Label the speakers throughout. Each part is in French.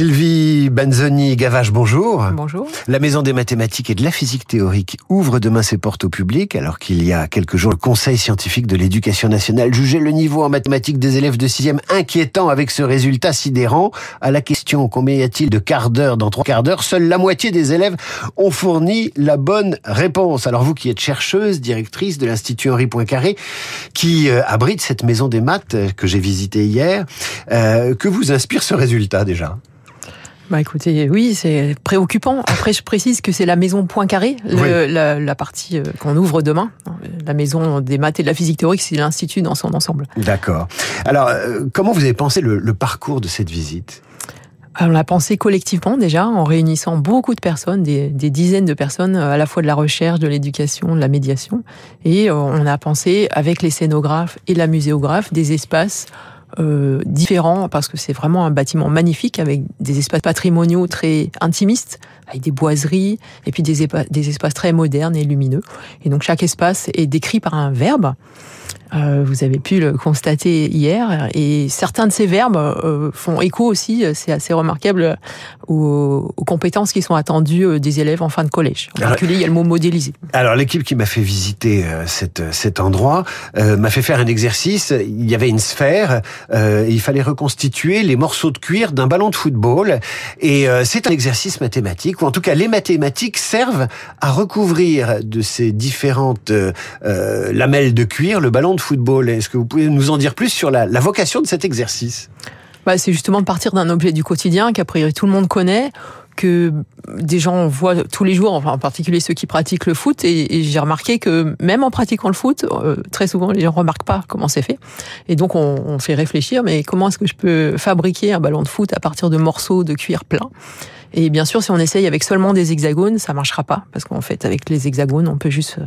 Speaker 1: Sylvie Banzoni Gavage, bonjour.
Speaker 2: Bonjour.
Speaker 1: La Maison des mathématiques et de la physique théorique ouvre demain ses portes au public, alors qu'il y a quelques jours, le Conseil scientifique de l'éducation nationale jugeait le niveau en mathématiques des élèves de 6 inquiétant avec ce résultat sidérant. À la question combien y a-t-il de quart d'heure dans trois quarts d'heure, seule la moitié des élèves ont fourni la bonne réponse. Alors vous qui êtes chercheuse, directrice de l'Institut Henri Poincaré, qui euh, abrite cette maison des maths euh, que j'ai visitée hier, euh, que vous inspire ce résultat déjà?
Speaker 2: Bah écoutez, oui, c'est préoccupant. Après, je précise que c'est la maison Poincaré, la, la, partie euh, qu'on ouvre demain. La maison des maths et de la physique théorique, c'est l'institut dans son ensemble.
Speaker 1: D'accord. Alors, euh, comment vous avez pensé le, le parcours de cette visite?
Speaker 2: On l'a pensé collectivement déjà, en réunissant beaucoup de personnes, des, des, dizaines de personnes, à la fois de la recherche, de l'éducation, de la médiation. Et euh, on a pensé, avec les scénographes et la muséographe, des espaces euh, différents parce que c'est vraiment un bâtiment magnifique avec des espaces patrimoniaux très intimistes, avec des boiseries et puis des, des espaces très modernes et lumineux. Et donc chaque espace est décrit par un verbe. Euh, vous avez pu le constater hier, et certains de ces verbes euh, font écho aussi, euh, c'est assez remarquable, aux, compétences qui sont attendues des élèves en fin de collège. En particulier, il y a le mot modéliser.
Speaker 1: Alors l'équipe qui m'a fait visiter cette, cet endroit m'a fait faire un exercice. Il y avait une sphère, et il fallait reconstituer les morceaux de cuir d'un ballon de football, et c'est un exercice mathématique, ou en tout cas les mathématiques servent à recouvrir de ces différentes lamelles de cuir le ballon de football. Est-ce que vous pouvez nous en dire plus sur la, vocation de cet exercice?
Speaker 2: Bah, C'est justement de partir d'un objet du quotidien qu'a priori tout le monde connaît, que des gens voient tous les jours, enfin en particulier ceux qui pratiquent le foot, et, j'ai remarqué que même en pratiquant le foot, euh, très souvent les gens remarquent pas comment c'est fait, et donc on, on fait réfléchir, mais comment est-ce que je peux fabriquer un ballon de foot à partir de morceaux de cuir plein? Et bien sûr, si on essaye avec seulement des hexagones, ça marchera pas, parce qu'en fait, avec les hexagones, on peut juste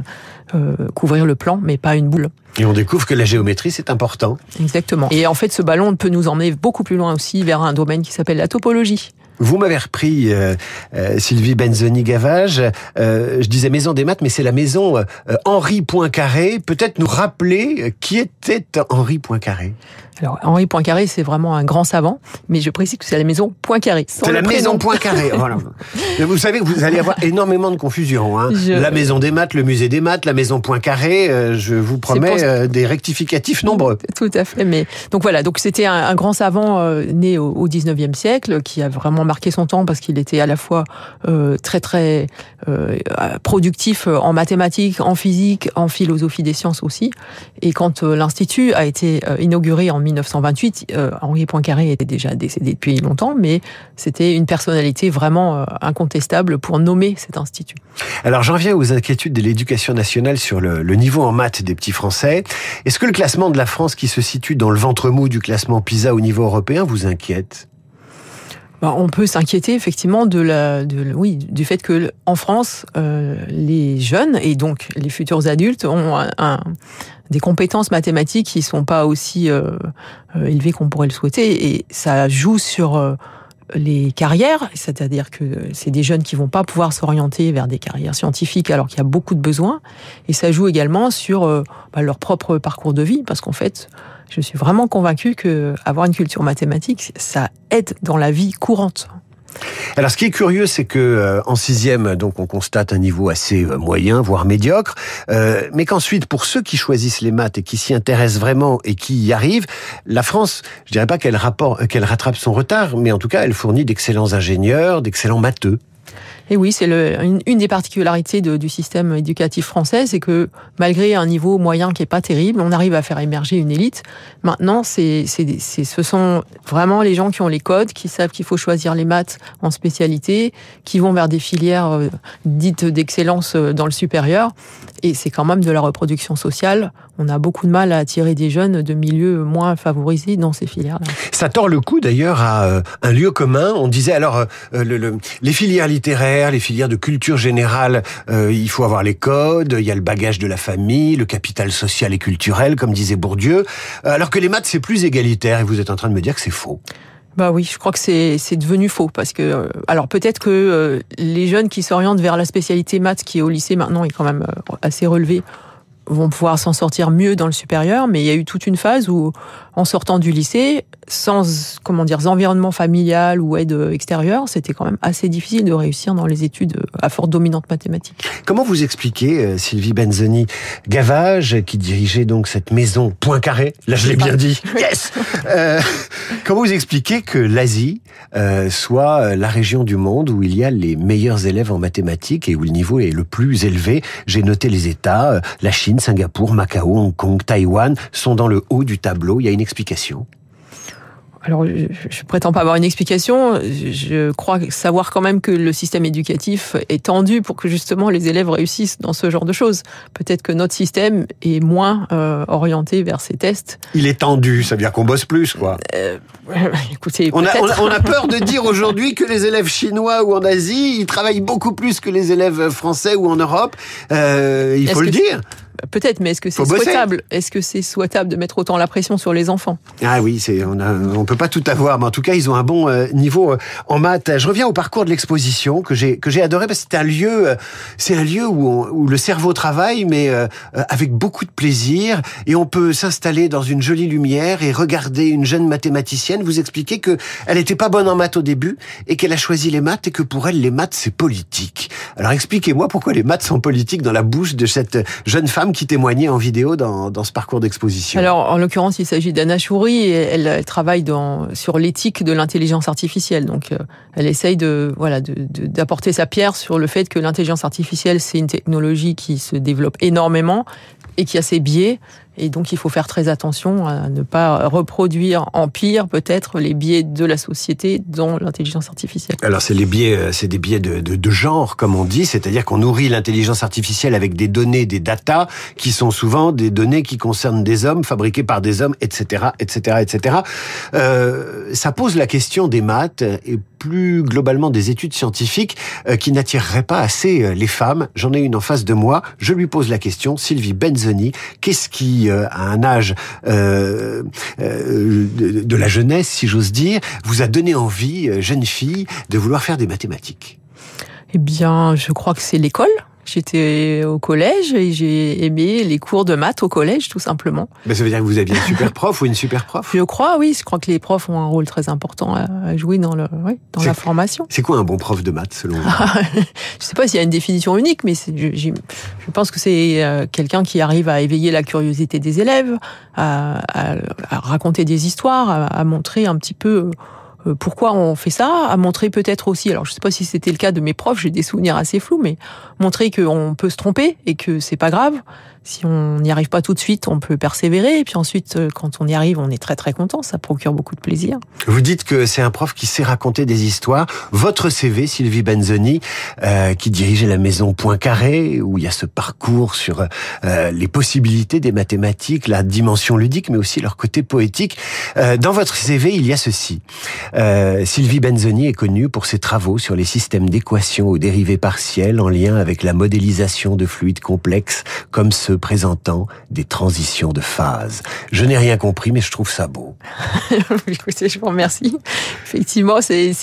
Speaker 2: euh, couvrir le plan, mais pas une boule.
Speaker 1: Et on découvre que la géométrie, c'est important.
Speaker 2: Exactement. Et en fait, ce ballon peut nous emmener beaucoup plus loin aussi vers un domaine qui s'appelle la topologie.
Speaker 1: Vous m'avez repris, euh, euh, Sylvie Benzoni-Gavage. Euh, je disais maison des maths, mais c'est la maison euh, Henri Poincaré. Peut-être nous rappeler qui était Henri Poincaré?
Speaker 2: Alors, Henri Poincaré, c'est vraiment un grand savant, mais je précise que c'est la maison Poincaré.
Speaker 1: C'est la maison Poincaré, voilà. vous savez que vous allez avoir énormément de confusion. Hein. La maison des maths, le musée des maths, la maison Poincaré, euh, je vous promets euh, des rectificatifs nombreux.
Speaker 2: Tout à fait, mais donc voilà, donc c'était un, grand savant euh, né au, au 19e siècle, qui a vraiment marqué son temps parce qu'il était à la fois très très productif en mathématiques, en physique, en philosophie des sciences aussi. Et quand l'Institut a été inauguré en 1928, euh, Henri Poincaré était déjà décédé depuis longtemps, mais c'était une personnalité vraiment euh, incontestable pour nommer cet institut.
Speaker 1: Alors j'en viens aux inquiétudes de l'éducation nationale sur le, niveau en maths des petits Français. Est-ce que le classement de la France qui se situe dans le ventre mou du classement PISA au niveau européen vous inquiète?
Speaker 2: Bah, on peut s'inquiéter effectivement de la, de, oui, du fait que en France, euh, les jeunes et donc les futurs adultes ont un, des compétences mathématiques qui sont pas aussi euh, euh, élevées qu'on pourrait le souhaiter. Et ça joue sur euh, les carrières, c'est-à-dire que c'est des jeunes qui vont pas pouvoir s'orienter vers des carrières scientifiques alors qu'il y a beaucoup de besoins, et ça joue également sur bah, leur propre parcours de vie, parce qu'en fait, je suis vraiment convaincue que avoir une culture mathématique, ça aide dans la vie courante.
Speaker 1: Alors, ce qui est curieux, c'est que euh, en sixième, donc, on constate un niveau assez euh, moyen, voire médiocre, euh, mais qu'ensuite, pour ceux qui choisissent les maths et qui s'y intéressent vraiment et qui y arrivent, la France, je dirais pas qu'elle qu'elle rattrape son retard, mais en tout cas, elle fournit d'excellents ingénieurs, d'excellents matheux.
Speaker 2: Et oui, c'est une, une, des particularités du système éducatif français, c'est que malgré un niveau moyen qui est pas terrible, on arrive à faire émerger une élite. Maintenant, c'est, c'est, ce sont vraiment les gens qui ont les codes, qui savent qu'il faut choisir les maths en spécialité, qui vont vers des filières euh, dites d'excellence euh, dans le supérieur. Et c'est quand même de la reproduction sociale. On a beaucoup de mal à attirer des jeunes de milieux moins favorisés dans ces filières-là.
Speaker 1: Ça tord le coup d'ailleurs à euh, un lieu commun. On disait alors le, les filières littéraires les filières de culture générale, euh, il faut avoir les codes, il y a le bagage de la famille, le capital social et culturel, comme disait Bourdieu, euh, alors que les maths, c'est plus égalitaire, et vous êtes en train de me dire que c'est faux.
Speaker 2: Bah oui, je crois que c'est c'est devenu faux parce que euh, alors peut-être que les jeunes qui s'orientent vers la spécialité maths qui est au lycée maintenant est quand même assez relevé vont pouvoir s'en sortir mieux dans le supérieur, mais il y a eu toute une phase où en sortant du lycée, sans comment dire environnement familial ou aide extérieure, c'était quand même assez difficile de réussir dans les études à forte dominante mathématique.
Speaker 1: Comment vous expliquez, euh, Sylvie Benzoni Gavage, qui dirigeait donc cette maison Poincaré, là je l'ai bien dit, yes. Euh, Comment vous expliquez que l'Asie euh, soit la région du monde où il y a les meilleurs élèves en mathématiques et où le niveau est le plus élevé? J'ai noté les États, la Chine, Singapour, Macao, Hong Kong, Taïwan sont dans le haut du tableau. Il y a une explication
Speaker 2: alors, je, je, prétends pas avoir une explication. Je crois savoir quand même que le système éducatif est tendu pour que justement les élèves réussissent dans ce genre de choses. Peut-être que notre système est moins euh, orienté vers ces tests.
Speaker 1: Il est tendu, ça veut dire qu'on bosse plus, quoi.
Speaker 2: Euh, écoutez,
Speaker 1: on a, on, a, on a, peur de dire aujourd'hui que les élèves chinois ou en Asie, ils travaillent beaucoup plus que les élèves français ou en Europe. Euh, il faut le dire.
Speaker 2: Peut-être, mais est-ce que c'est souhaitable? Est-ce que c'est souhaitable de mettre autant la pression sur les enfants?
Speaker 1: Ah oui, c'est on on peut pas tout avoir, mais en tout cas ils ont un bon euh, niveau euh, en maths. Je reviens au parcours de l'exposition que j'ai que j'ai adoré parce que c'est un lieu, euh, c'est un lieu où, on, où le cerveau travaille, mais avec beaucoup de plaisir et on peut s'installer dans une jolie lumière et regarder une jeune mathématicienne vous expliquer que elle était pas bonne en maths au début et qu'elle a choisi les maths et que pour elle les maths c'est politique. Alors expliquez-moi pourquoi les maths sont politiques dans la bouche de cette jeune femme qui témoignait en vidéo dans, dans ce parcours d'exposition.
Speaker 2: Alors, en l'occurrence, il s'agit d'Anna Choury et elle, travaille sur l'éthique de l'intelligence artificielle. Donc, euh, elle essaye de voilà d'apporter sa pierre sur le fait que l'intelligence artificielle, c'est une technologie qui se développe énormément et qui a ses biais et donc, il faut faire très attention à ne pas reproduire en pire, peut-être, les biais de la société dans l'intelligence artificielle.
Speaker 1: Alors, c'est les biais, euh, c'est des biais de, de, genre, comme on dit, c'est-à-dire qu'on nourrit l'intelligence artificielle avec des données, des datas, qui sont souvent des données qui concernent des hommes, fabriquées par des hommes, etc., etc., etc. Euh, ça pose la question des maths et plus globalement des études scientifiques euh, qui n'attireraient pas assez euh, les femmes. J'en ai une en face de moi. Je lui pose la question, Sylvie Benzoni, qu'est-ce qui euh, à un âge euh, euh, de, de, la jeunesse, si j'ose dire, vous a donné envie, jeune fille, de vouloir faire des mathématiques
Speaker 2: Eh bien, je crois que c'est l'école. J'étais au collège et j'ai aimé les cours de maths au collège, tout simplement.
Speaker 1: Mais ça veut dire que vous aviez un super prof ou une super prof?
Speaker 2: Je crois, oui. Je crois que les profs ont un rôle très important à jouer dans, le, oui, dans la formation.
Speaker 1: C'est quoi un bon prof de maths, selon vous?
Speaker 2: Je sais pas s'il y a une définition unique, mais je, je, pense que c'est euh, quelqu'un qui arrive à éveiller la curiosité des élèves, à, à, à raconter des histoires, à, à montrer un petit peu euh, pourquoi on fait ça, à montrer peut-être aussi, alors je sais pas si c'était le cas de mes profs, j'ai des souvenirs assez flous, mais montrer qu'on peut se tromper et que c'est pas grave, si on n'y arrive pas tout de suite, on peut persévérer. Et puis ensuite, euh, quand on y arrive, on est très très content. Ça procure beaucoup de plaisir.
Speaker 1: Vous dites que c'est un prof qui sait raconter des histoires. Votre CV, Sylvie Benzoni, euh, qui dirigeait la maison Poincaré, où il y a ce parcours sur euh, les possibilités des mathématiques, la dimension ludique, mais aussi leur côté poétique. Euh, dans votre CV, il y a ceci. Euh, Sylvie Benzoni est connue pour ses travaux sur les systèmes d'équations aux dérivés partiels en lien avec la modélisation de fluides complexes, comme ceux présentant des transitions de phase. Je n'ai rien compris, mais je trouve ça beau.
Speaker 2: Écoutez, je vous remercie. Effectivement, c'est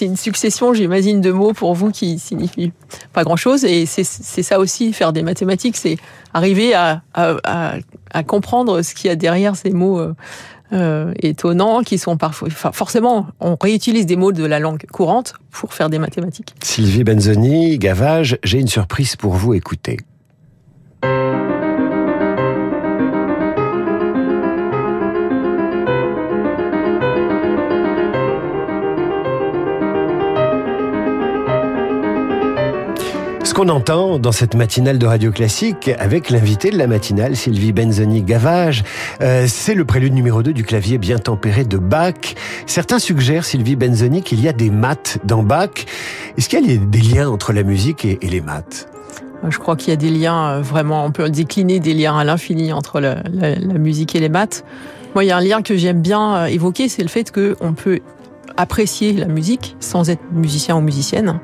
Speaker 2: une succession, j'imagine, de mots pour vous qui signifient pas grand-chose. Et c'est ça aussi, faire des mathématiques, c'est arriver à, à, à, à, comprendre ce qu'il y a derrière ces mots. Euh, euh, étonnants qui sont parfois enfin, forcément on réutilise des mots de la langue courante pour faire des mathématiques.
Speaker 1: Sylvie Benzoni, Gavage, j'ai une surprise pour vous écouter. Ce qu'on entend dans cette matinale de Radio Classique avec l'invité de la matinale, Sylvie Benzoni Gavage, euh, c'est le prélude numéro 2 du clavier bien tempéré de Bach. Certains suggèrent, Sylvie Benzoni, qu'il y a des maths dans Bach. Est-ce qu'il y a des liens entre la musique et, les maths?
Speaker 2: Je crois qu'il y a des liens euh, vraiment, on peut décliner des liens à l'infini entre la, musique et les maths. Moi, il y a un lien que j'aime bien euh, évoquer, c'est le fait qu'on peut apprécier la musique sans être musicien ou musicienne.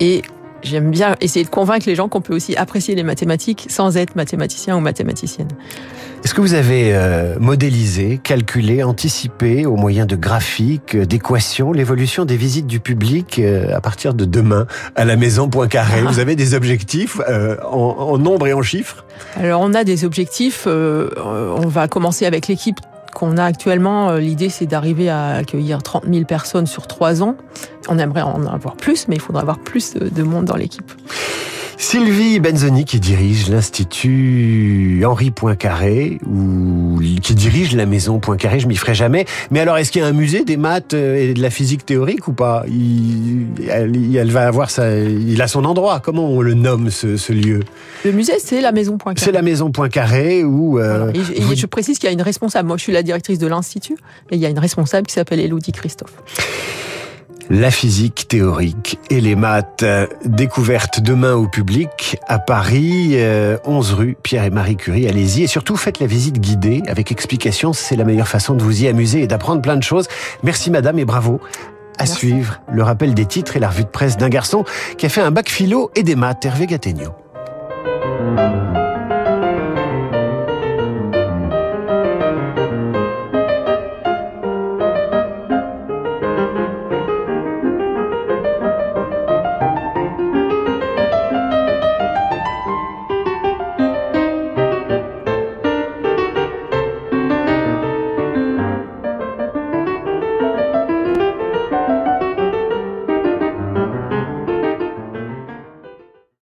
Speaker 2: Et j'aime bien essayer de convaincre les gens qu'on peut aussi apprécier les mathématiques sans être mathématicien ou mathématicienne.
Speaker 1: Est-ce que vous avez euh, modélisé, calculé, anticipé au moyen de graphiques, euh, d'équations, l'évolution des visites du public euh, à partir de demain à la maison Poincaré Vous avez des objectifs euh, en, en, nombre et en chiffres?
Speaker 2: Alors on a des objectifs. On va commencer avec l'équipe qu'on a actuellement, l'idée c'est d'arriver à accueillir 30 000 personnes sur trois ans. On aimerait en avoir plus, mais il faudra avoir plus de monde dans l'équipe.
Speaker 1: Sylvie Benzoni qui dirige l'Institut Henri Poincaré ou qui dirige la maison Poincaré, je m'y ferai jamais. Mais alors, est-ce qu'il y a un musée des maths euh, et de la physique théorique ou pas? Il, elle, va avoir sa, il a son endroit. Comment on le nomme ce, lieu?
Speaker 2: Le musée, c'est la maison Poincaré.
Speaker 1: C'est la maison Poincaré où.
Speaker 2: Euh, et, je précise qu'il y a une responsable. Moi, je suis la directrice de l'institut, et il y a une responsable qui s'appelle Elodie Christophe.
Speaker 1: La physique théorique et les maths découvertes demain au public à Paris, 11 euh, rue Pierre et Marie Curie. Allez-y et surtout faites la visite guidée avec explication. C'est la meilleure façon de vous y amuser et d'apprendre plein de choses. Merci madame et bravo. À suivre le rappel des titres et la revue de presse d'un garçon qui a fait un bac philo et des maths, Hervé Gattegno.